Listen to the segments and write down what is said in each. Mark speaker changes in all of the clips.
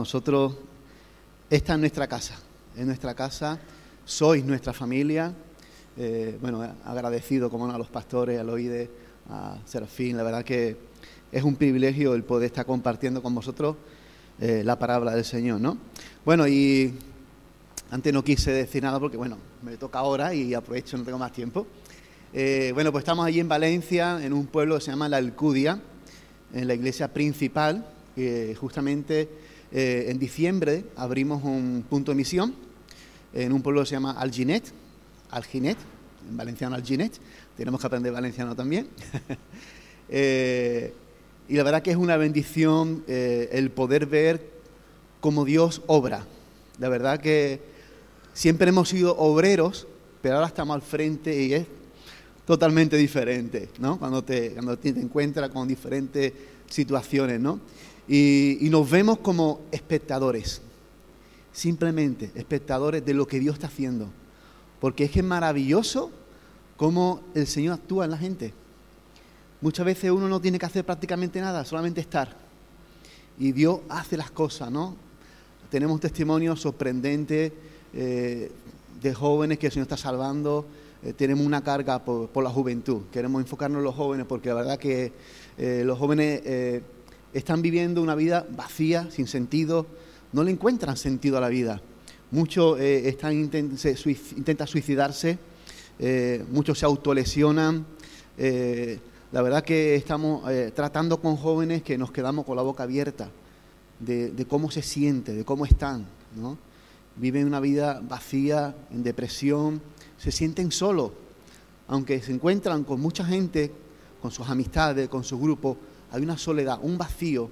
Speaker 1: nosotros esta es nuestra casa, es nuestra casa, sois nuestra familia. Eh, bueno, agradecido como no, a los pastores, a Loide, a Serafín, la verdad que es un privilegio el poder estar compartiendo con vosotros eh, la palabra del Señor, ¿no? Bueno, y antes no quise decir nada porque, bueno, me toca ahora y aprovecho, no tengo más tiempo. Eh, bueno, pues estamos allí en Valencia, en un pueblo que se llama La Alcudia, en la iglesia principal, que justamente eh, en diciembre abrimos un punto de misión en un pueblo que se llama Alginet, Alginet, en valenciano Alginet, tenemos que aprender valenciano también. Eh, y la verdad que es una bendición el poder ver cómo Dios obra. La verdad que siempre hemos sido obreros, pero ahora estamos al frente y es totalmente diferente, ¿no? Cuando te, cuando te encuentras con diferentes situaciones, ¿no? Y, nos vemos como espectadores, simplemente espectadores de lo que Dios está haciendo. Porque es que es maravilloso cómo el Señor actúa en la gente. Muchas veces uno no tiene que hacer prácticamente nada, solamente estar. Y Dios hace las cosas, ¿no? Tenemos testimonios sorprendentes eh, de jóvenes que el Señor está salvando, eh, tenemos una carga por, la juventud. Queremos enfocarnos en los jóvenes porque la verdad que eh, los jóvenes están viviendo una vida vacía, sin sentido, no le encuentran sentido a la vida. Muchos están intentan suicidarse, muchos se autolesionan. la verdad que estamos tratando con jóvenes que nos quedamos con la boca abierta de, cómo se siente, de cómo están. ¿no? Viven una vida vacía, en depresión, se sienten solos, aunque se encuentran con mucha gente, con sus amistades, con su grupo, hay una soledad, un vacío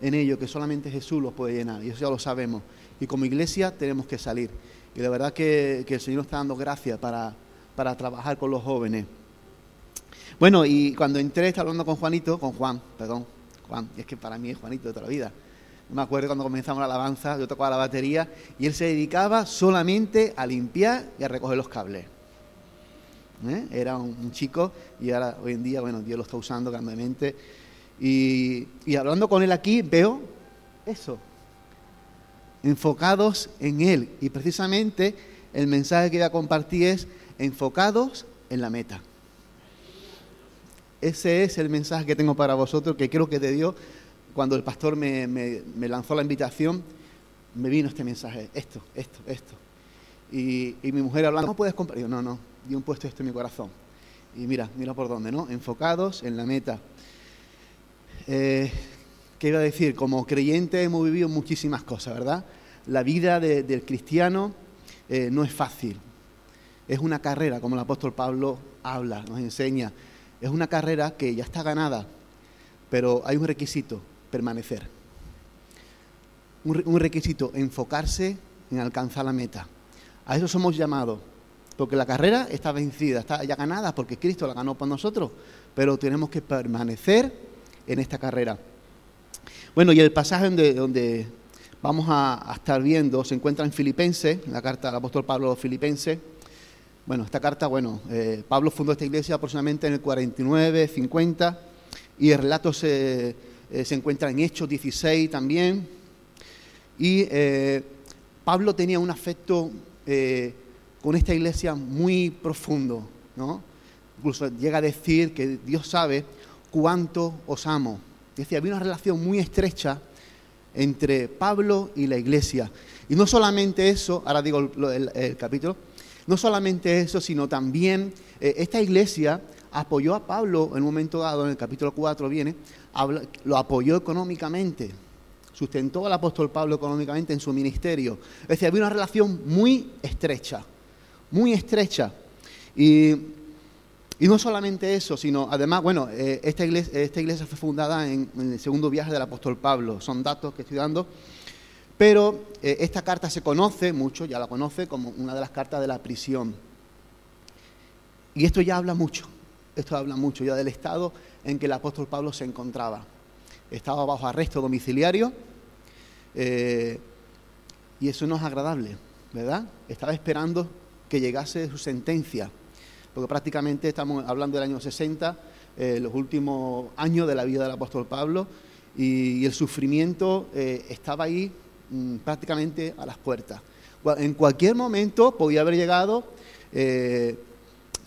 Speaker 1: en ellos que solamente Jesús los puede llenar, y eso ya lo sabemos. Y como iglesia tenemos que salir. Y la verdad que, el Señor nos está dando gracias para, para trabajar con los jóvenes. Bueno, y cuando entré, estaba hablando con Juanito, con Juan, perdón, Juan, es que para mí es Juanito de toda la vida. Me acuerdo cuando comenzamos la alabanza, yo tocaba la batería y él se dedicaba solamente a limpiar y a recoger los cables. ¿Eh? Era un, chico y ahora hoy en día, bueno, Dios lo está usando grandemente. Y, y hablando con él aquí veo eso, enfocados en él. Y precisamente el mensaje que voy a compartir es enfocados en la meta. Ese es el mensaje que tengo para vosotros, que creo que de Dios cuando el pastor me, lanzó la invitación, me vino este mensaje, esto, esto, esto. Y, mi mujer hablando, ¿cómo puedes comprar? Yo, no, no, yo he puesto esto en mi corazón. Y mira, mira por dónde, ¿no? Enfocados en la meta. Eh, ¿Qué iba a decir? Como creyente hemos vivido muchísimas cosas, ¿verdad? La vida del cristiano eh, no es fácil. Es una carrera, como el apóstol Pablo habla, nos enseña. Es una carrera que ya está ganada, pero hay un requisito, permanecer. Un, requisito, enfocarse en alcanzar la meta. A eso somos llamados, porque la carrera está vencida, está ya ganada, porque Cristo la ganó por nosotros, pero tenemos que permanecer en esta carrera. Bueno, y el pasaje donde, vamos a, estar viendo se encuentra en Filipenses, la carta del apóstol Pablo Filipenses. Bueno, esta carta, bueno, eh, Pablo fundó esta iglesia aproximadamente en el 49, 50, y el relato se eh, se encuentra en Hechos 16 también. Y eh, Pablo tenía un afecto con esta iglesia muy profundo, ¿no? Incluso llega a decir que Dios sabe cuánto os amo. Es decir, había una relación muy estrecha entre Pablo y la iglesia. Y no solamente eso, ahora digo el, capítulo, no solamente eso, sino también esta iglesia apoyó a Pablo en un momento dado, en el capítulo 4 viene, lo apoyó económicamente, sustentó al apóstol Pablo económicamente en su ministerio. Es decir, había una relación muy estrecha, muy estrecha. Y, no solamente eso, sino además, bueno, eh, esta, iglesia, esta iglesia fue fundada en, el segundo viaje del apóstol Pablo, son datos que estoy dando, pero eh, esta carta se conoce mucho, ya la conoce como una de las cartas de la prisión. Y esto ya habla mucho, esto habla mucho ya del estado en que el apóstol Pablo se encontraba. Estaba bajo arresto domiciliario eh, y eso no es agradable, ¿verdad? Estaba esperando que llegase su sentencia, porque prácticamente estamos hablando del año 60, eh, los últimos años de la vida del apóstol Pablo, y, el sufrimiento eh, estaba ahí mm, prácticamente a las puertas. En cualquier momento podía haber llegado eh,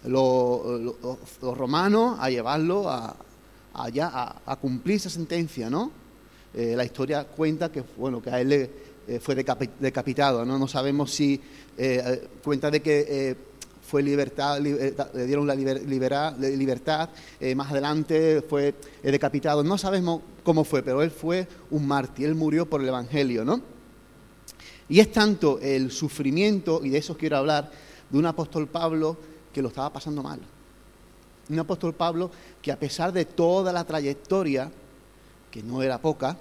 Speaker 1: los, romanos a llevarlo a, allá a, cumplir esa sentencia, ¿no? La historia cuenta que, bueno, que a él le, fue decapitado, ¿no? No sabemos si cuenta de que fue libertad, le dieron la libertad, eh, más adelante fue eh, decapitado. No sabemos cómo fue, pero él fue un mártir, él murió por el Evangelio, ¿no? Y es tanto el sufrimiento, y de eso quiero hablar, de un apóstol Pablo que lo estaba pasando mal. Un apóstol Pablo que a pesar de toda la trayectoria, que no era poca,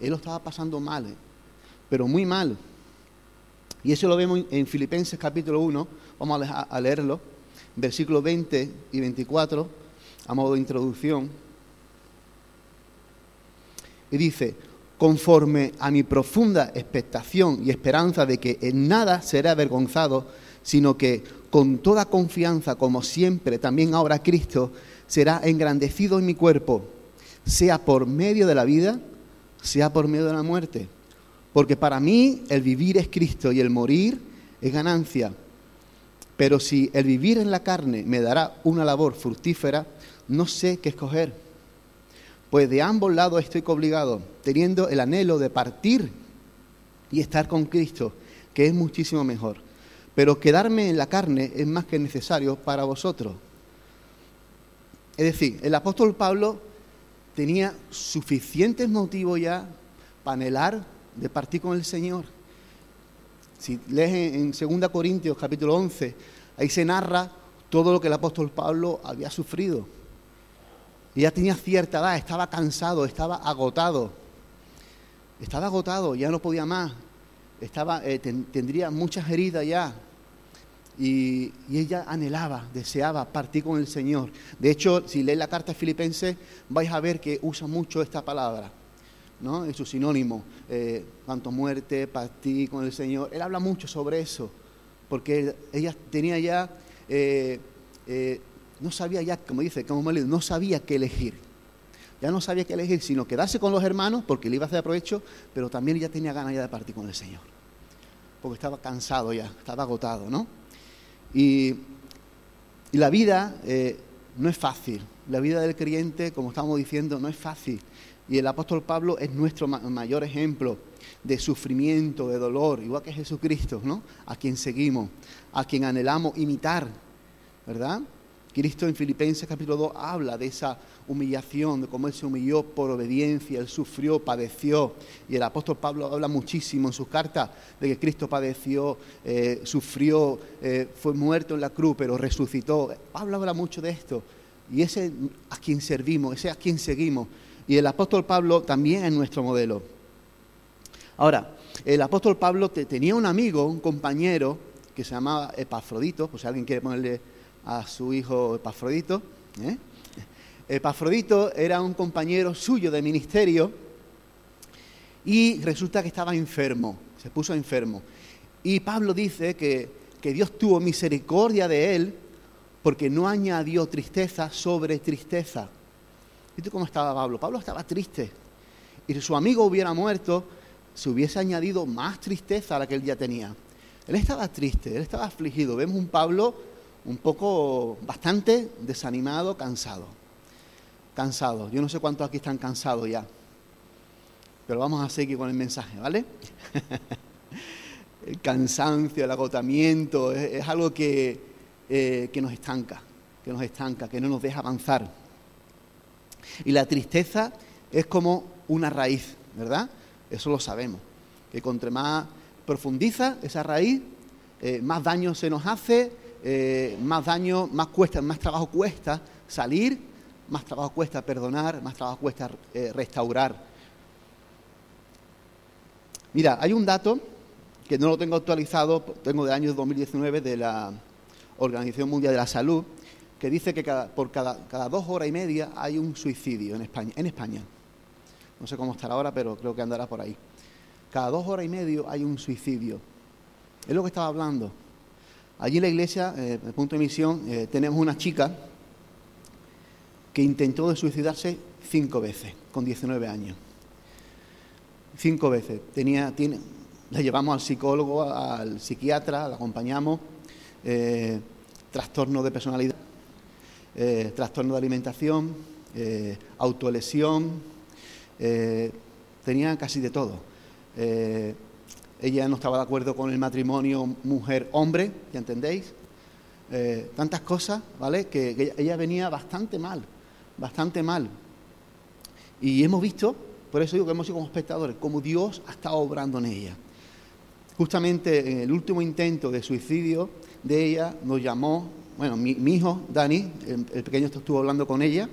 Speaker 1: él lo estaba pasando mal, pero muy mal. Y eso lo vemos en Filipenses capítulo 1, vamos a leerlo, versículos 20 y 24, a modo de introducción. Y dice, conforme a mi profunda expectación y esperanza de que en nada seré avergonzado, sino que con toda confianza, como siempre, también ahora Cristo será engrandecido en mi cuerpo, sea por medio de la vida, sea por medio de la muerte porque para mí el vivir es Cristo y el morir es ganancia. Pero si el vivir en la carne me dará una labor fructífera, no sé qué escoger. Pues de ambos lados estoy obligado, teniendo el anhelo de partir y estar con Cristo, que es muchísimo mejor. Pero quedarme en la carne es más que necesario para vosotros. Es decir, el apóstol Pablo tenía suficientes motivos ya para anhelar de partir con el Señor. Si lees en 2 Corintios capítulo 11, ahí se narra todo lo que el apóstol Pablo había sufrido. Y ya tenía cierta edad, estaba cansado, estaba agotado. Estaba agotado, ya no podía más. Estaba, eh, tendría muchas heridas ya. Y, y, ella anhelaba, deseaba partir con el Señor. De hecho, si lees la carta filipense, vais a ver que usa mucho esta palabra. ¿No? Es su sinónimo, eh, cuanto muerte, ti con el Señor. Él habla mucho sobre eso, porque ella tenía ya, eh, eh, no sabía ya, como dice, como no sabía qué elegir. Ya no sabía qué elegir, sino quedarse con los hermanos, porque le iba a hacer provecho, pero también ella tenía ganas ya de partir con el Señor. Porque estaba cansado ya, estaba agotado, ¿no? Y, y la vida no es fácil. La vida del creyente, como estamos diciendo, no es fácil. Y el apóstol Pablo es nuestro mayor ejemplo de sufrimiento, de dolor, igual que Jesucristo, ¿no? A quien seguimos, a quien anhelamos imitar, ¿verdad? Cristo en Filipenses capítulo 2 habla de esa humillación, de cómo Él se humilló por obediencia, Él sufrió, padeció. Y el apóstol Pablo habla muchísimo en sus cartas de que Cristo padeció, eh, sufrió, eh, fue muerto en la cruz, pero resucitó. Pablo habla mucho de esto. Y ese a quien servimos, ese a quien seguimos. Y el apóstol Pablo también es nuestro modelo. Ahora, el apóstol Pablo tenía un amigo, un compañero, que se llamaba Epafrodito, pues si alguien quiere ponerle a su hijo Epafrodito. ¿eh? Epafrodito era un compañero suyo de ministerio y resulta que estaba enfermo, se puso enfermo. Y Pablo dice que, que Dios tuvo misericordia de él porque no añadió tristeza sobre tristeza. ¿Viste cómo estaba Pablo? Pablo estaba triste. Y si su amigo hubiera muerto, se hubiese añadido más tristeza a la que él ya tenía. Él estaba triste, él estaba afligido. Vemos un Pablo un poco, bastante desanimado, cansado. Cansado. Yo no sé cuántos aquí están cansados ya. Pero vamos a seguir con el mensaje, ¿vale? el cansancio, el agotamiento, es, algo que, eh, que nos estanca, que nos estanca, que no nos deja avanzar. Y la tristeza es como una raíz, ¿verdad? Eso lo sabemos. Que contra más profundiza esa raíz, eh, más daño se nos hace, eh, más daño, más cuesta, más trabajo cuesta salir, más trabajo cuesta perdonar, más trabajo cuesta eh, restaurar. Mira, hay un dato que no lo tengo actualizado, tengo de año 2019 de la Organización Mundial de la Salud, que dice que por cada, dos horas y media hay un suicidio en España, en España. No sé cómo estará ahora, pero creo que andará por ahí. Cada dos horas y media hay un suicidio. Es lo que estaba hablando. Allí en la iglesia, eh, el punto de misión, eh, tenemos una chica que intentó de suicidarse cinco veces, con 19 años. cinco veces. Tenía, la llevamos al psicólogo, al psiquiatra, la acompañamos, eh, trastorno de personalidad, eh, trastorno de alimentación, eh, autolesión, tenía casi de todo. ella no estaba de acuerdo con el matrimonio mujer-hombre, ¿ya entendéis? tantas cosas, ¿vale? Que, ella venía bastante mal, bastante mal. Y hemos visto, por eso digo que hemos sido como espectadores, como Dios ha estado obrando en ella. Justamente en el último intento de suicidio de ella nos llamó, bueno, mi, hijo, Dani, el, pequeño estuvo hablando con ella,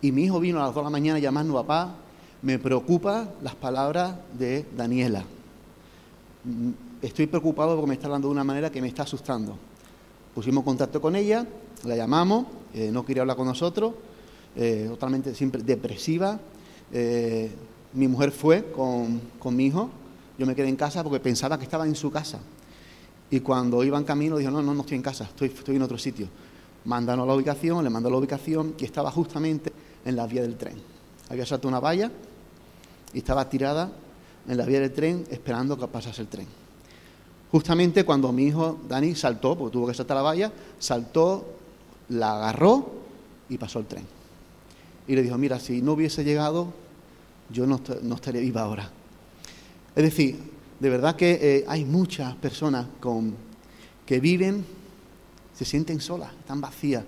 Speaker 1: y mi hijo vino a las 2 de la mañana llamando a papá, me preocupa las palabras de Daniela. Mm, estoy preocupado porque me está hablando de una manera que me está asustando. Pusimos contacto con ella, la llamamos, eh, no quería hablar con nosotros, eh, totalmente siempre depresiva. Eh, mi mujer fue con, con mi hijo yo me quedé en casa porque pensaba que estaba en su casa. Y cuando iba en camino, dijo, no, no, estoy en casa, estoy, estoy en otro sitio. Mandanos la ubicación, le mandó la ubicación y estaba justamente en la vía del tren. Había saltado una valla y estaba tirada en la vía del tren esperando que pasase el tren. Justamente cuando mi hijo Dani saltó, porque tuvo que saltar la valla, saltó, la agarró y pasó el tren. Y le dijo, mira, si no hubiese llegado, yo no, no estaría viva ahora. Es decir, de verdad que eh, hay muchas personas con, que viven, se sienten solas, están vacías,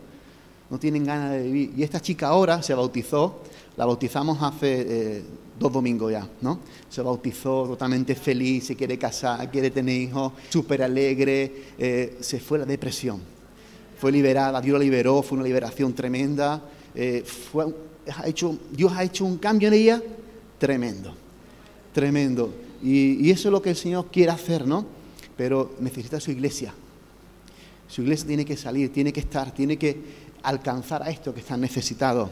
Speaker 1: no tienen ganas de vivir. Y esta chica ahora se bautizó, la bautizamos hace eh, dos domingos ya, ¿no? Se bautizó totalmente feliz, se quiere casar, quiere tener hijos, súper alegre, eh, se fue la depresión. Fue liberada, Dios la liberó, fue una liberación tremenda. fue, ha hecho, Dios ha hecho un cambio en ella tremendo, tremendo. Y, eso es lo que el Señor quiere hacer, ¿no? Pero necesita su iglesia. Su iglesia tiene que salir, tiene que estar, tiene que alcanzar a esto que están necesitados.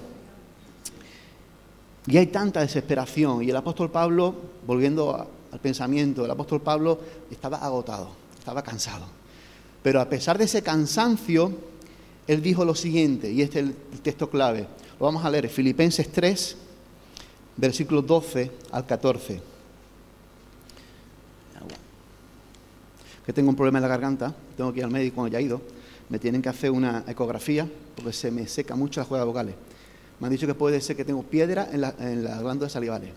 Speaker 1: Y hay tanta desesperación. Y el apóstol Pablo, volviendo al pensamiento, el apóstol Pablo estaba agotado, estaba cansado. Pero a pesar de ese cansancio, él dijo lo siguiente, y este es el texto clave. Lo vamos a leer, Filipenses 3, versículos 12 al 14. Que tengo un problema en la garganta, tengo que ir al médico cuando ya he ido, me tienen que hacer una ecografía porque se me seca mucho las cuerdas vocales. Me han dicho que puede ser que tengo piedra en, la, las glándulas salivales.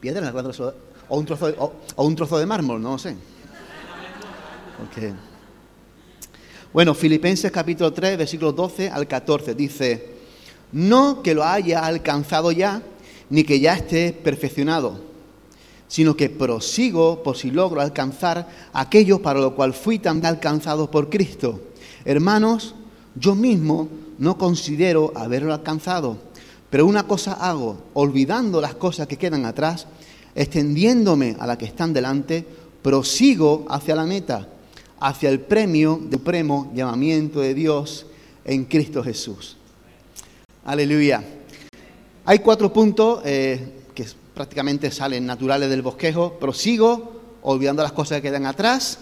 Speaker 1: Piedra en las glándulas. O un trozo de, o, un trozo de mármol, no lo sé. Bueno, Filipenses capítulo 3, versículos 12 al 14, dice, no que lo haya alcanzado ya, ni que ya esté perfeccionado sino que prosigo por si logro alcanzar aquello para lo cual fui tan alcanzado por Cristo. Hermanos, yo mismo no considero haberlo alcanzado, pero una cosa hago, olvidando las cosas que quedan atrás, extendiéndome a las que están delante, prosigo hacia la meta, hacia el premio del supremo llamamiento de Dios en Cristo Jesús. Aleluya. Hay cuatro puntos eh, prácticamente salen naturales del bosquejo, prosigo, olvidando las cosas que quedan atrás,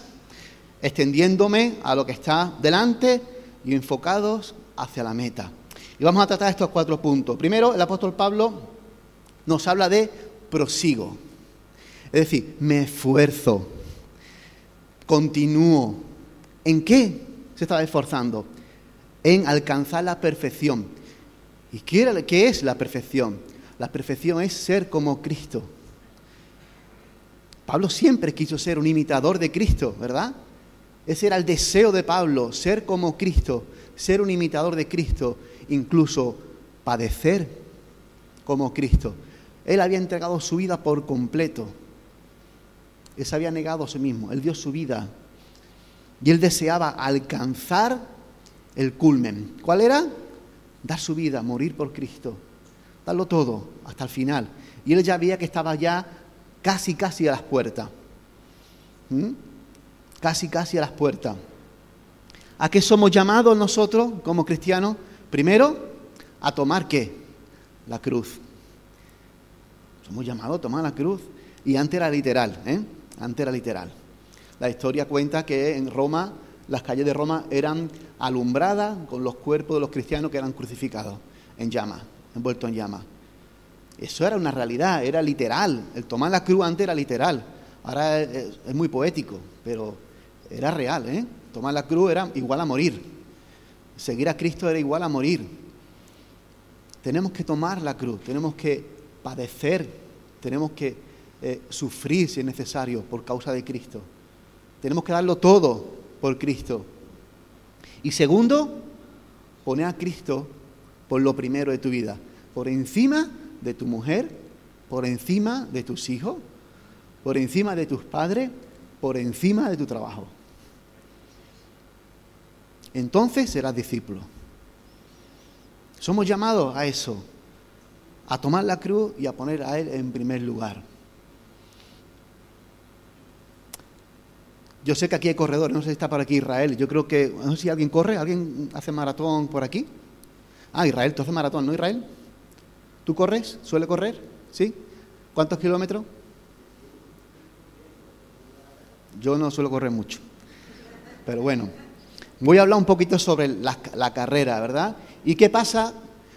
Speaker 1: extendiéndome a lo que está delante y enfocados hacia la meta. Y vamos a tratar estos cuatro puntos. Primero, el apóstol Pablo nos habla de prosigo, es decir, me esfuerzo, continúo. ¿En qué se estaba esforzando? En alcanzar la perfección. ¿Y qué es la perfección? La perfección es ser como Cristo. Pablo siempre quiso ser un imitador de Cristo, ¿verdad? Ese era el deseo de Pablo, ser como Cristo, ser un imitador de Cristo, incluso padecer como Cristo. Él había entregado su vida por completo. Él se había negado a sí mismo, él dio su vida. Y él deseaba alcanzar el culmen. ¿Cuál era? Dar su vida, morir por Cristo darlo todo hasta el final. Y él ya veía que estaba ya casi, casi a las puertas. ¿Mm? Casi, casi a las puertas. ¿A qué somos llamados nosotros como cristianos? Primero, a tomar qué? La cruz. Somos llamados a tomar la cruz. Y antes era literal, ¿eh? Antes era literal. La historia cuenta que en Roma, las calles de Roma eran alumbradas con los cuerpos de los cristianos que eran crucificados en llamas envuelto en llamas. Eso era una realidad, era literal. El tomar la cruz antes era literal. Ahora es, muy poético, pero era real. ¿eh? Tomar la cruz era igual a morir. Seguir a Cristo era igual a morir. Tenemos que tomar la cruz, tenemos que padecer, tenemos que eh, sufrir si es necesario por causa de Cristo. Tenemos que darlo todo por Cristo. Y segundo, poner a Cristo por lo primero de tu vida, por encima de tu mujer, por encima de tus hijos, por encima de tus padres, por encima de tu trabajo. Entonces serás discípulo. Somos llamados a eso, a tomar la cruz y a poner a Él en primer lugar. Yo sé que aquí hay corredores, no sé si está por aquí Israel. Yo creo que, no sé si alguien corre, alguien hace maratón por aquí. Ah, Israel, tú haces maratón, ¿no, Israel? ¿Tú corres? ¿Suele correr? ¿Sí? ¿Cuántos kilómetros? Yo no suelo correr mucho. Pero bueno, voy a hablar un poquito sobre la, carrera, ¿verdad? ¿Y qué pasa?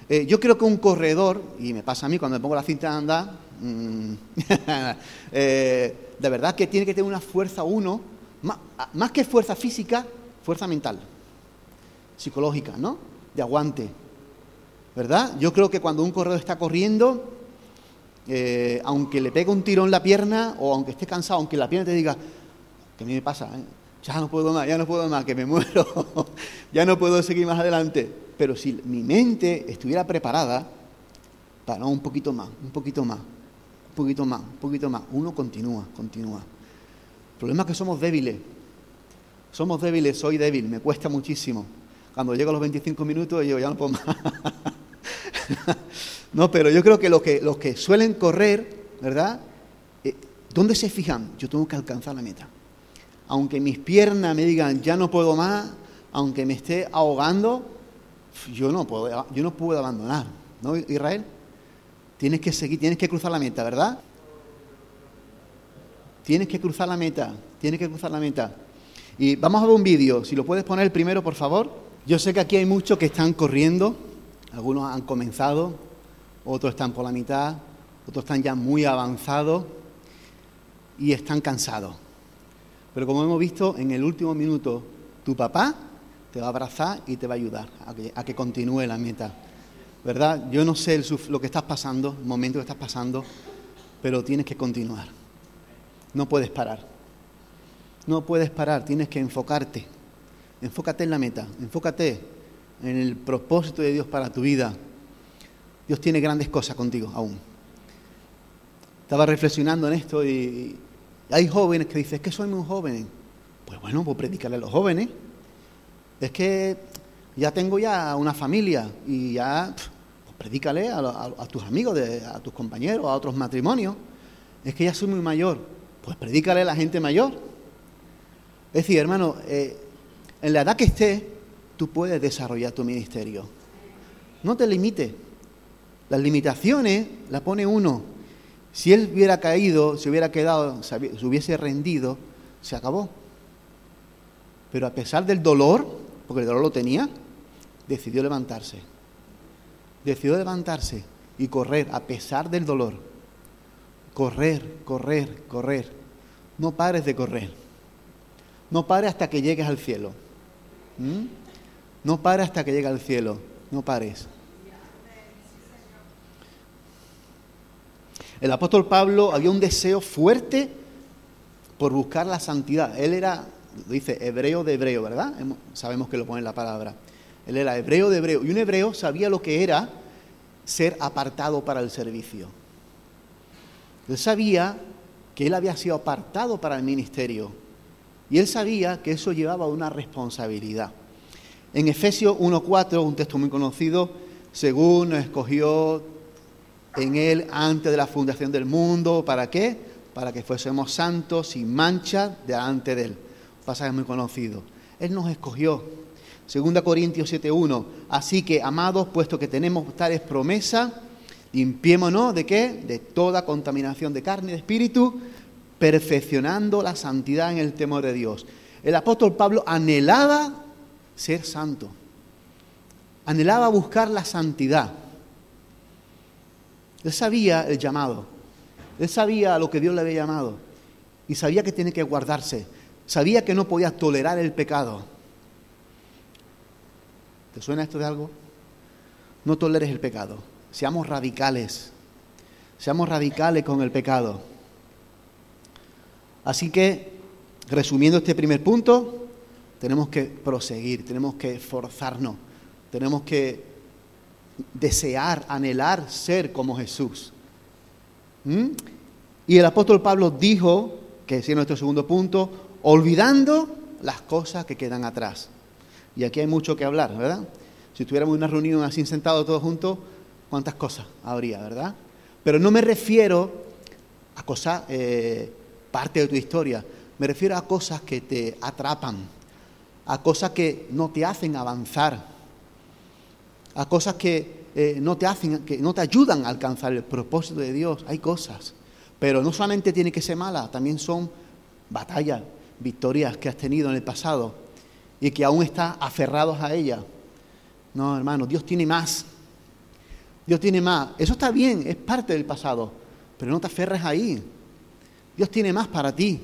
Speaker 1: Eh, yo creo que un corredor, y me pasa a mí cuando me pongo la cinta de andar, mm, eh, de verdad que tiene que tener una fuerza uno, más, más que fuerza física, fuerza mental, psicológica, ¿no? De aguante, ¿verdad? Yo creo que cuando un corredor está corriendo, eh, aunque le pegue un tiro en la pierna o aunque esté cansado, aunque la pierna te diga, que a mí me pasa, ¿eh? ya no puedo más, ya no puedo más, que me muero, ya no puedo seguir más adelante. Pero si mi mente estuviera preparada, para un poquito más, un poquito más, un poquito más, un poquito más, uno continúa, continúa. El problema es que somos débiles. Somos débiles, soy débil, me cuesta muchísimo. Cuando llego a los 25 minutos, yo ya no puedo más. no, pero yo creo que los que, los que suelen correr, ¿verdad? Eh, ¿Dónde se fijan? Yo tengo que alcanzar la meta. Aunque mis piernas me digan, ya no puedo más, aunque me esté ahogando, yo no puedo, yo no puedo abandonar. ¿No, Israel? Tienes que seguir, tienes que cruzar la meta, ¿verdad? Tienes que cruzar la meta, tienes que cruzar la meta. Y vamos a ver un vídeo, si lo puedes poner primero, por favor. Yo sé que aquí hay muchos que están corriendo, algunos han comenzado, otros están por la mitad, otros están ya muy avanzados y están cansados. Pero como hemos visto, en el último minuto tu papá te va a abrazar y te va a ayudar a que, continúe la meta. ¿Verdad? Yo no sé lo que estás pasando, el momento que estás pasando, pero tienes que continuar. No puedes parar. No puedes parar, tienes que enfocarte. Enfócate en la meta, enfócate en el propósito de Dios para tu vida. Dios tiene grandes cosas contigo aún. Estaba reflexionando en esto y, hay jóvenes que dicen, es que soy muy joven. Pues bueno, pues predicarle a los jóvenes. Es que ya tengo ya una familia y ya, pues predícale a, tus amigos, a tus compañeros, a otros matrimonios. Es que ya soy muy mayor. Pues predícale a la gente mayor. Es decir, hermano, eh, en la edad que estés, tú puedes desarrollar tu ministerio. No te limites. Las limitaciones las pone uno. Si él hubiera caído, se hubiera quedado, se hubiese rendido, se acabó. Pero a pesar del dolor, porque el dolor lo tenía, decidió levantarse. Decidió levantarse y correr a pesar del dolor. Correr, correr, correr. No pares de correr. No pares hasta que llegues al cielo. ¿Mm? No pares hasta que llegue al cielo. No pares. El apóstol Pablo había un deseo fuerte por buscar la santidad. Él era, dice, hebreo de hebreo, ¿verdad? Sabemos que lo pone en la palabra. Él era hebreo de hebreo. Y un hebreo sabía lo que era ser apartado para el servicio. Él sabía que él había sido apartado para el ministerio. Y él sabía que eso llevaba una responsabilidad. En Efesios 1.4, un texto muy conocido, según nos escogió en Él antes de la fundación del mundo. ¿Para qué? Para que fuésemos santos sin mancha delante de Él. Pasaje muy conocido. Él nos escogió. Segunda Corintios 7.1. Así que, amados, puesto que tenemos tales promesas, limpiémonos de qué? De toda contaminación de carne y de espíritu, perfeccionando la santidad en el temor de Dios. El apóstol Pablo anhelaba ser santo. Anhelaba buscar la santidad. Él sabía el llamado. Él sabía a lo que Dios le había llamado. Y sabía que tiene que guardarse. Sabía que no podía tolerar el pecado. ¿Te suena esto de algo? No toleres el pecado. Seamos radicales. Seamos radicales con el pecado. Así que, resumiendo este primer punto, tenemos que proseguir, tenemos que esforzarnos, tenemos que desear, anhelar ser como Jesús. ¿Mm? Y el apóstol Pablo dijo, que es nuestro segundo punto, olvidando las cosas que quedan atrás. Y aquí hay mucho que hablar, ¿verdad? Si tuviéramos una reunión así sentados todos juntos, ¿cuántas cosas habría, verdad? Pero no me refiero a cosas, eh, parte de tu historia, me refiero a cosas que te atrapan, a cosas que no te hacen avanzar, a cosas que eh, no te hacen, que no te ayudan a alcanzar el propósito de Dios. Hay cosas, pero no solamente tiene que ser mala, también son batallas, victorias que has tenido en el pasado y que aún estás aferrados a ellas. No, hermano, Dios tiene más. Dios tiene más. Eso está bien, es parte del pasado, pero no te aferres ahí. Dios tiene más para ti.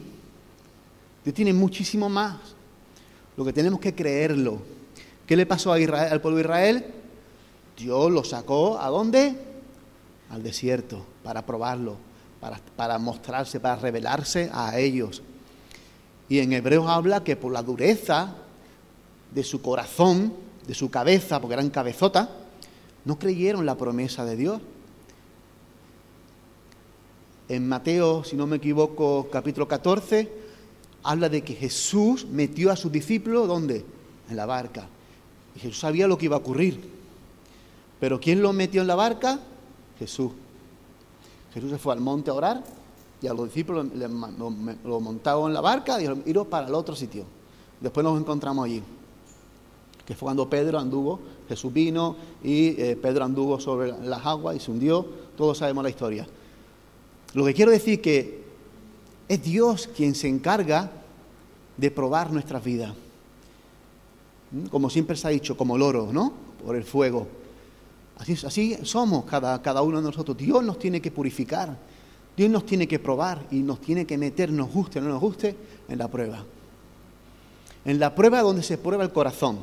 Speaker 1: Dios tiene muchísimo más. Lo que tenemos que creerlo. ¿Qué le pasó al pueblo de Israel? Dios lo sacó a dónde? Al desierto, para probarlo, para, para mostrarse, para revelarse a ellos. Y en Hebreos habla que por la dureza de su corazón, de su cabeza, porque eran cabezota, no creyeron la promesa de Dios. En Mateo, si no me equivoco, capítulo 14, habla de que Jesús metió a sus discípulos, ¿dónde? En la barca. Y Jesús sabía lo que iba a ocurrir. Pero ¿quién lo metió en la barca? Jesús. Jesús se fue al monte a orar y a los discípulos lo, montaron en la barca y dijeron, iros para el otro sitio. Después nos encontramos allí. Que fue cuando Pedro anduvo, Jesús vino y eh, Pedro anduvo sobre las aguas y se hundió. Todos sabemos la historia. Lo que quiero decir que es Dios quien se encarga de probar nuestras vidas. ¿Mm? Como siempre se ha dicho, como el oro, ¿no? Por el fuego. Así, somos cada, cada uno de nosotros. Dios nos tiene que purificar. Dios nos tiene que probar y nos tiene que meter, nos guste o no nos guste, en la prueba. En la prueba donde se prueba el corazón.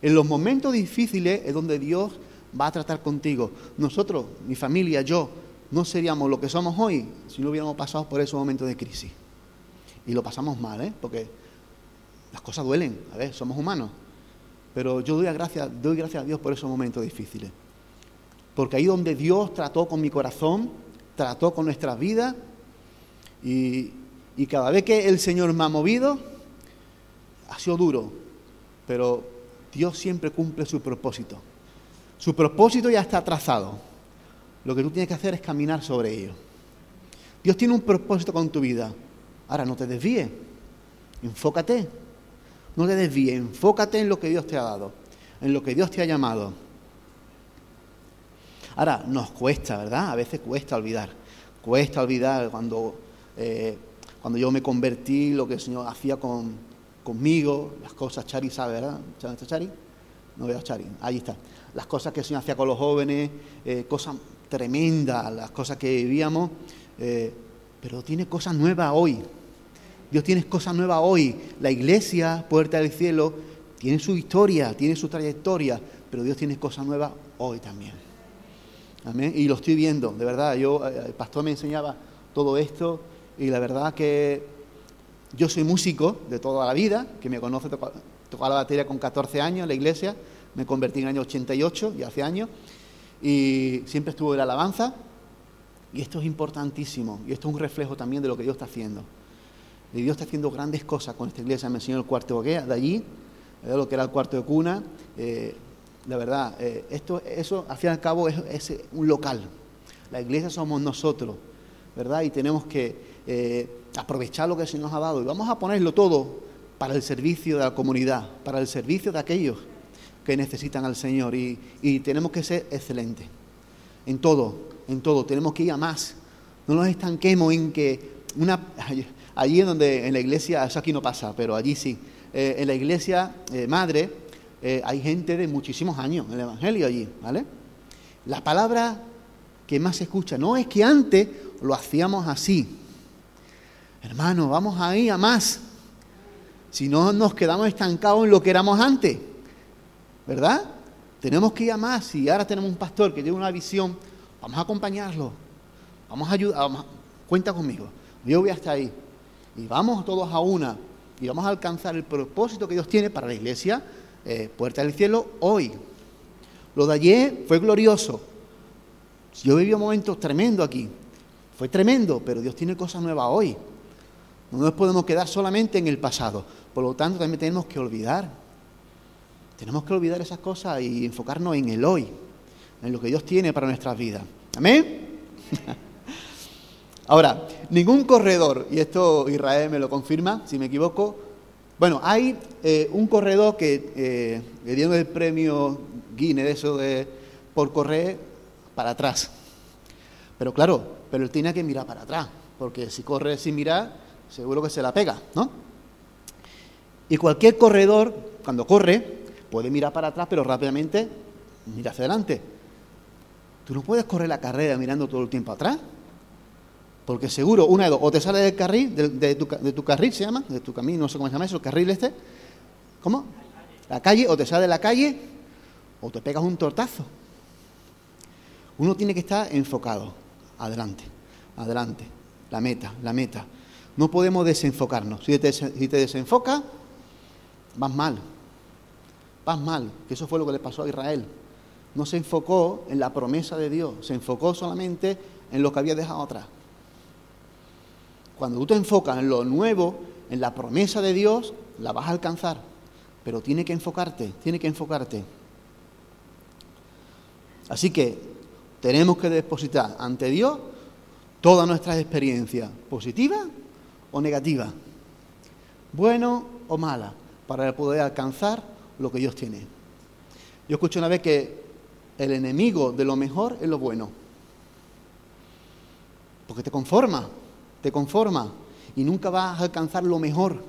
Speaker 1: En los momentos difíciles es donde Dios va a tratar contigo. Nosotros, mi familia, yo, no seríamos lo que somos hoy si no hubiéramos pasado por esos momentos de crisis. Y lo pasamos mal, ¿eh? Porque las cosas duelen, a ver, somos humanos. Pero yo doy gracias, doy gracias a Dios por esos momentos difíciles. Porque ahí donde Dios trató con mi corazón, trató con nuestras vidas, y, y cada vez que el Señor me ha movido, ha sido duro, pero Dios siempre cumple su propósito. Su propósito ya está trazado. Lo que tú tienes que hacer es caminar sobre ello. Dios tiene un propósito con tu vida. Ahora no te desvíes. Enfócate. No te desvíes, enfócate en lo que Dios te ha dado, en lo que Dios te ha llamado. Ahora, nos cuesta, ¿verdad? A veces cuesta olvidar. Cuesta olvidar cuando, eh, cuando yo me convertí, lo que el Señor hacía con, conmigo, las cosas, Chari sabe, ¿verdad? ¿Está Chari? No veo a Chari, ahí está. Las cosas que el Señor hacía con los jóvenes, eh, cosas tremendas, las cosas que vivíamos, eh, pero tiene cosas nuevas hoy. Dios tiene cosas nuevas hoy. La iglesia, puerta del cielo, tiene su historia, tiene su trayectoria, pero Dios tiene cosas nuevas hoy también. Amén. Y lo estoy viendo, de verdad. Yo, eh, el pastor me enseñaba todo esto y la verdad que yo soy músico de toda la vida, que me conoce, tocaba la batería con 14 años en la iglesia, me convertí en el año 88, ya hace años, y siempre estuve en la alabanza, y esto es importantísimo, y esto es un reflejo también de lo que Dios está haciendo. Y Dios está haciendo grandes cosas con esta iglesia. Me enseñó el cuarto de allí, lo que era el cuarto de cuna. Eh, la verdad, eh, esto, eso al fin y al cabo es, un local. La iglesia somos nosotros, ¿verdad? Y tenemos que eh, aprovechar lo que el Señor nos ha dado. Y vamos a ponerlo todo para el servicio de la comunidad, para el servicio de aquellos que necesitan al Señor. Y, y tenemos que ser excelentes en todo, en todo. Tenemos que ir a más. No nos estanquemos en que una allí en donde en la iglesia, eso aquí no pasa, pero allí sí, eh, en la iglesia eh, madre eh, hay gente de muchísimos años el Evangelio allí, ¿vale? La palabra que más se escucha. No, es que antes lo hacíamos así. Hermano, vamos ahí a más. Si no nos quedamos estancados en lo que éramos antes. ¿Verdad? Tenemos que ir a más. Si ahora tenemos un pastor que tiene una visión, vamos a acompañarlo. Vamos a ayudar. cuenta conmigo. Yo voy hasta ahí. Y vamos todos a una. Y vamos a alcanzar el propósito que Dios tiene para la iglesia, eh, Puerta del Cielo, hoy. Lo de ayer fue glorioso. Yo viví momentos tremendos aquí. Fue tremendo, pero Dios tiene cosas nuevas hoy. No nos podemos quedar solamente en el pasado. Por lo tanto, también tenemos que olvidar. Tenemos que olvidar esas cosas y enfocarnos en el hoy, en lo que Dios tiene para nuestras vidas. Amén. Ahora, ningún corredor, y esto Israel me lo confirma, si me equivoco, bueno, hay eh, un corredor que eh, le dieron el premio Guinness, eso de por correr para atrás. Pero claro, pero él tiene que mirar para atrás, porque si corre sin mirar, seguro que se la pega, ¿no? Y cualquier corredor, cuando corre, puede mirar para atrás, pero rápidamente mira hacia adelante. Tú no puedes correr la carrera mirando todo el tiempo atrás, porque seguro, una de dos, o te sale del carril, de, tu, carril se llama, de tu camino, no sé cómo se llama eso, el carril este, ¿cómo? La calle, o te sale de la calle, o te pegas un tortazo. Uno tiene que estar enfocado, adelante, adelante, la meta, la meta. No podemos desenfocarnos. Si te, si te desenfocas, vas mal. Vas mal, que eso fue lo que le pasó a Israel. No se enfocó en la promesa de Dios, se enfocó solamente en lo que había dejado atrás. Cuando tú te enfocas en lo nuevo, en la promesa de Dios, la vas a alcanzar. Pero tiene que enfocarte, tiene que enfocarte. Así que tenemos que depositar ante Dios todas nuestras experiencias, positivas o negativas, bueno o mala, para poder alcanzar lo que Dios tiene. Yo escuché una vez que el enemigo de lo mejor es lo bueno. Porque te conforma, te conforma y nunca vas a alcanzar lo mejor.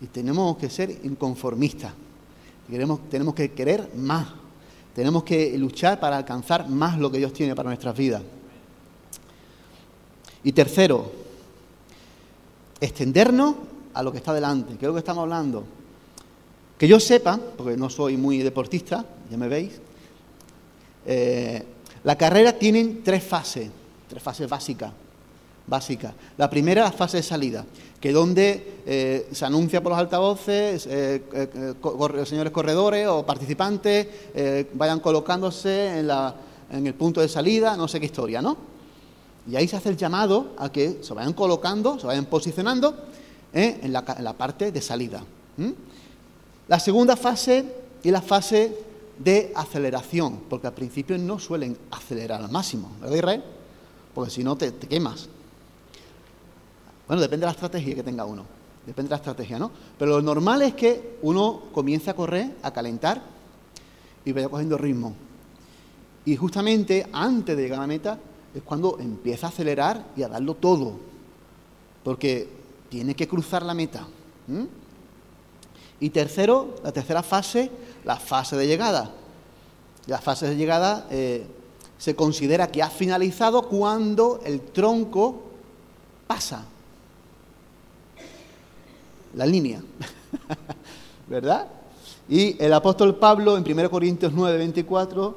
Speaker 1: Y tenemos que ser inconformistas. tenemos que querer más. Tenemos que luchar para alcanzar más lo que Dios tiene para nuestras vidas. Y tercero, extendernos a lo que está delante, que es lo que estamos hablando. Que yo sepa, porque no soy muy deportista, ya me veis, eh, la carrera tiene tres fases, tres fases básicas. básicas. La primera, la fase de salida, que es donde eh, se anuncia por los altavoces, eh, señores corredores o participantes vayan colocándose en, la, en el punto de salida, no sé qué historia, ¿no? Y ahí se hace el llamado a que se vayan colocando, se vayan posicionando ¿eh? en, la, parte de salida. La segunda fase es la fase de aceleración, porque al principio no suelen acelerar al máximo, ¿verdad Israel? Porque si no te, quemas. Bueno, depende de la estrategia que tenga uno, depende de la estrategia, ¿no? Pero lo normal es que uno comience a correr, a calentar y vaya cogiendo ritmo. Y justamente antes de llegar a la meta, es cuando empieza a acelerar y a darlo todo, porque tiene que cruzar la meta. Y tercero, la tercera fase, la fase de llegada. La fase de llegada eh, se considera que ha finalizado cuando el tronco pasa la línea, ¿verdad? Y el apóstol Pablo en 1 Corintios 9, 24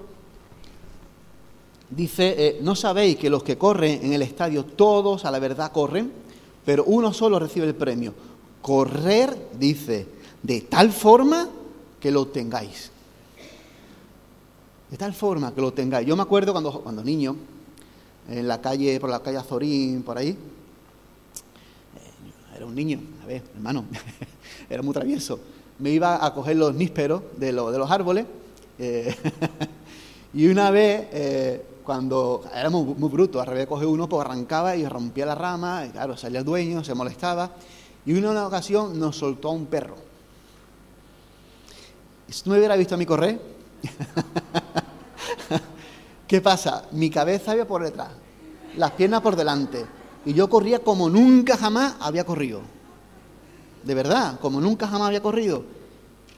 Speaker 1: dice, eh, ¿no sabéis que los que corren en el estadio todos a la verdad corren, pero uno solo recibe el premio? Correr, dice, de tal forma que lo tengáis. De tal forma que lo tengáis. Yo me acuerdo cuando, cuando niño, en la calle, por la calle Azorín, por ahí, eh, era un niño, a ver, hermano, era muy travieso. Me iba a coger los nísperos de, de los árboles. Eh, y una vez cuando era muy, bruto, al revés coge uno, pues arrancaba y rompía la rama, y claro, salía el dueño, se molestaba, y una, una ocasión nos soltó a un perro. Si no me hubiera visto a mí correr, ¿qué pasa? Mi cabeza había por detrás, las piernas por delante, y yo corría como nunca jamás había corrido. De verdad, como nunca jamás había corrido.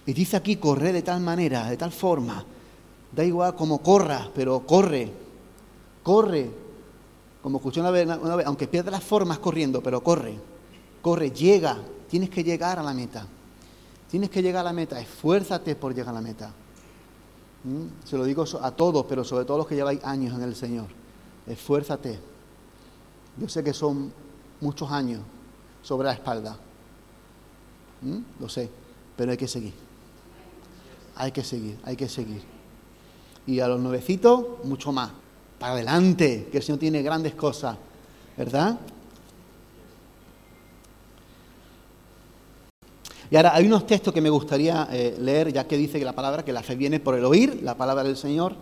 Speaker 1: Y dice aquí, correr de tal manera, de tal forma. Da igual como corra, pero corre corre, como escuché una vez, una vez, aunque pierda las formas corriendo, pero corre, corre, llega, tienes que llegar a la meta. Tienes que llegar a la meta, esfuérzate por llegar a la meta. ¿Mm? Se lo digo a todos, pero sobre todo a los que lleváis años en el Señor. Esfuérzate. Yo sé que son muchos años sobre la espalda. ¿Mm? Lo sé, pero hay que seguir. Hay que seguir, hay que seguir. Y a los nuevecitos, mucho más. Para adelante, que el Señor tiene grandes cosas, ¿verdad? Y ahora hay unos textos que me gustaría eh, leer, ya que dice que la palabra, que la fe viene por el oír, la palabra del Señor,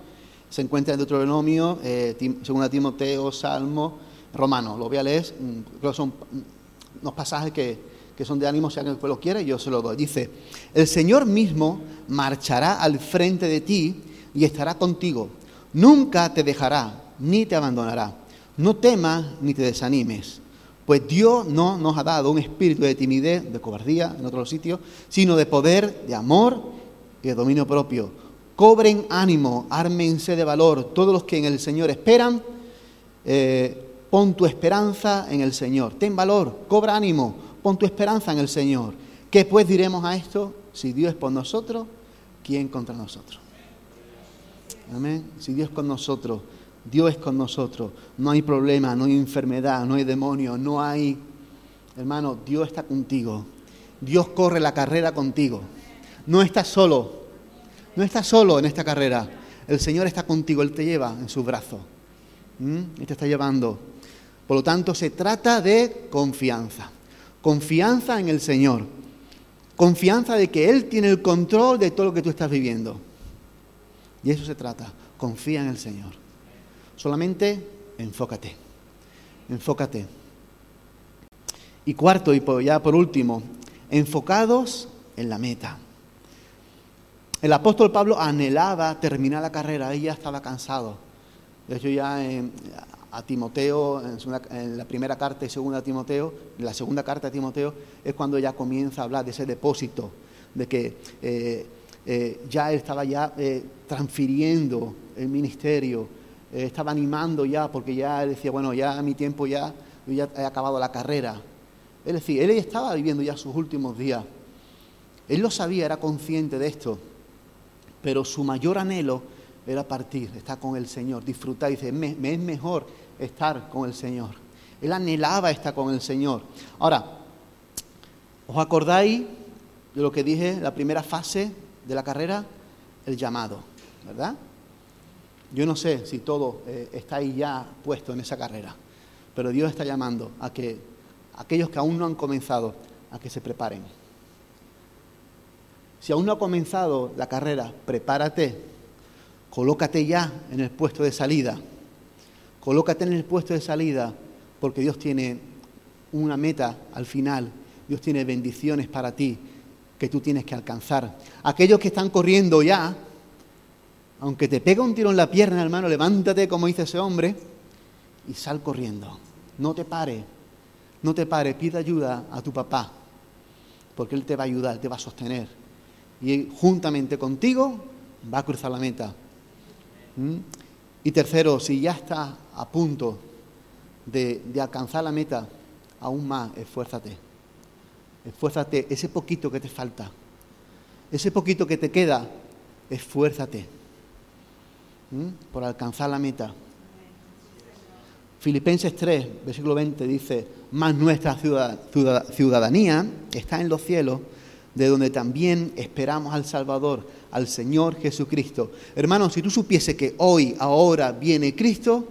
Speaker 1: se encuentra en Deuteronomio, eh, según Timoteo, Salmo, Romano. Lo voy a leer, mm, creo que son mm, unos pasajes que, que son de ánimo, si alguien lo quiere, yo se lo doy. Dice, el Señor mismo marchará al frente de ti y estará contigo. Nunca te dejará ni te abandonará. No temas ni te desanimes pues Dios no nos ha dado un espíritu de timidez, de cobardía en otros sitios, sino de poder, de amor y de dominio propio. Cobren ánimo, ármense de valor. Todos los que en el Señor esperan, eh, pon tu esperanza en el Señor. Ten valor, cobra ánimo, pon tu esperanza en el Señor. ¿Qué pues diremos a esto? Si Dios es por nosotros, ¿quién contra nosotros? Amén. Si Dios es con nosotros, Dios es con nosotros. No hay problema, no hay enfermedad, no hay demonio, no hay... Hermano, Dios está contigo. Dios corre la carrera contigo. No estás solo. No estás solo en esta carrera. El Señor está contigo, Él te lleva en sus brazos. ¿Mm? Él te está llevando. Por lo tanto, se trata de confianza. Confianza en el Señor. Confianza de que Él tiene el control de todo lo que tú estás viviendo. Y eso se trata. Confía en el Señor. Solamente enfócate, enfócate. Y cuarto, y ya por último, enfocados en la meta. El apóstol Pablo anhelaba terminar la carrera, ella estaba cansado. De hecho, ya a Timoteo, en, la primera carta y segunda a Timoteo, en la segunda carta a Timoteo, es cuando ya comienza a hablar de ese depósito, de que eh, eh, ya él estaba ya eh, transfiriendo el ministerio eh, estaba animando ya, porque ya decía, bueno, ya mi tiempo ya, ya he acabado la carrera. Es decir, él estaba viviendo ya sus últimos días. Él lo sabía, era consciente de esto, pero su mayor anhelo era partir, estar con el Señor, disfrutar. Dice, me, me es mejor estar con el Señor. Él anhelaba estar con el Señor. Ahora, ¿os acordáis de lo que dije, la primera fase de la carrera? El llamado, ¿verdad? Yo no sé si todo eh, está ahí ya puesto en esa carrera, pero Dios está llamando a que aquellos que aún no han comenzado, a que se preparen. Si aún no ha comenzado la carrera, prepárate, colócate ya en el puesto de salida, colócate en el puesto de salida, porque Dios tiene una meta al final, Dios tiene bendiciones para ti que tú tienes que alcanzar. Aquellos que están corriendo ya, aunque te pega un tiro en la pierna, hermano, levántate como dice ese hombre y sal corriendo. No te pare, no te pare, pide ayuda a tu papá, porque él te va a ayudar, te va a sostener. Y juntamente contigo va a cruzar la meta. ¿Mm? Y tercero, si ya estás a punto de, de alcanzar la meta, aún más, esfuérzate. Esfuérzate, ese poquito que te falta, ese poquito que te queda, esfuérzate por alcanzar la meta. Filipenses 3, versículo 20 dice, más nuestra ciudadanía está en los cielos, de donde también esperamos al Salvador, al Señor Jesucristo. Hermano, si tú supiese que hoy, ahora viene Cristo,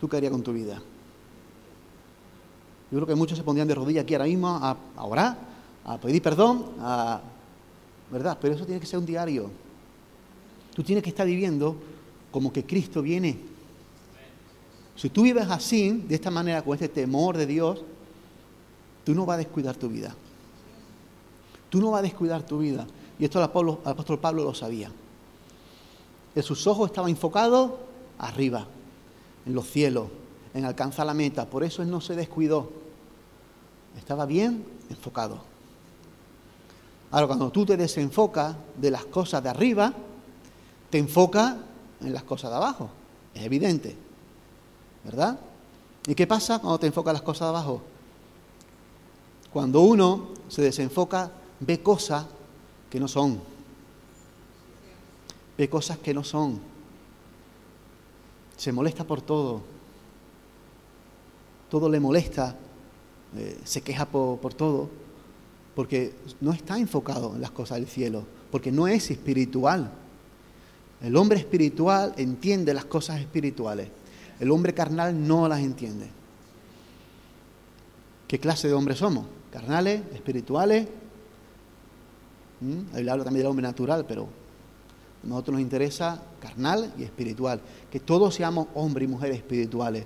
Speaker 1: ¿tú qué harías con tu vida? Yo creo que muchos se pondrían de rodillas aquí ahora mismo a, a orar, a pedir perdón, a, ¿verdad? Pero eso tiene que ser un diario. Tú tienes que estar viviendo como que Cristo viene. Si tú vives así, de esta manera, con este temor de Dios, tú no vas a descuidar tu vida. Tú no vas a descuidar tu vida. Y esto el apóstol Pablo lo sabía. En sus ojos estaban enfocados arriba, en los cielos, en alcanzar la meta. Por eso él no se descuidó. Estaba bien enfocado. Ahora, cuando tú te desenfocas de las cosas de arriba, te enfocas en las cosas de abajo. Es evidente. ¿verdad? ¿Y qué pasa cuando te enfocas las cosas abajo? Cuando uno se desenfoca, ve cosas que no son. Ve cosas que no son. Se molesta por todo. Todo le molesta. Eh, se queja por, por todo. Porque no está enfocado en las cosas del cielo. Porque no es espiritual. El hombre espiritual entiende las cosas espirituales. El hombre carnal no las entiende. ¿Qué clase de hombres somos? ¿Carnales? ¿Espirituales? ¿Mm? Ahí hablo también del hombre natural, pero a nosotros nos interesa carnal y espiritual. Que todos seamos hombres y mujeres espirituales.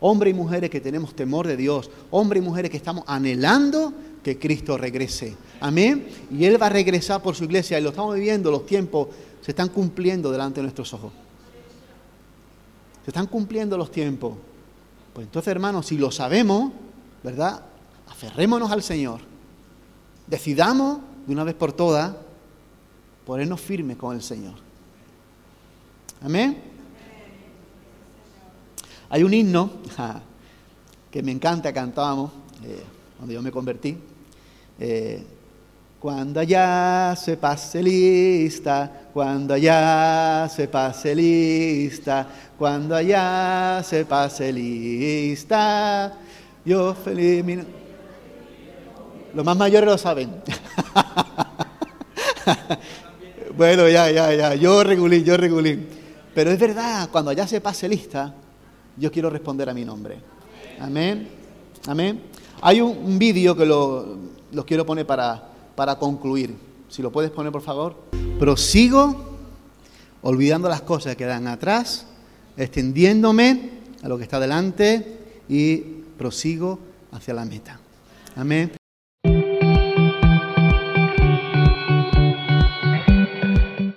Speaker 1: Hombres y mujeres que tenemos temor de Dios. Hombres y mujeres que estamos anhelando que Cristo regrese. Amén. Y Él va a regresar por su iglesia. Y lo estamos viviendo, los tiempos se están cumpliendo delante de nuestros ojos. Se están cumpliendo los tiempos. Pues entonces, hermanos, si lo sabemos, ¿verdad? Aferrémonos al Señor. Decidamos de una vez por todas ponernos firmes con el Señor. Amén. Hay un himno que me encanta, cantábamos eh, cuando yo me convertí. Eh, cuando allá se pase lista, cuando allá se pase lista, cuando allá se pase lista, yo feliz. Los más mayores lo saben. bueno, ya, ya, ya, yo regulín, yo regulín. Pero es verdad, cuando allá se pase lista, yo quiero responder a mi nombre. Amén, amén. Hay un, vídeo que lo, lo quiero poner para para concluir. Si lo puedes poner, por favor. Prosigo olvidando las cosas que quedan atrás, extendiéndome a lo que está delante y prosigo hacia la meta. Amén.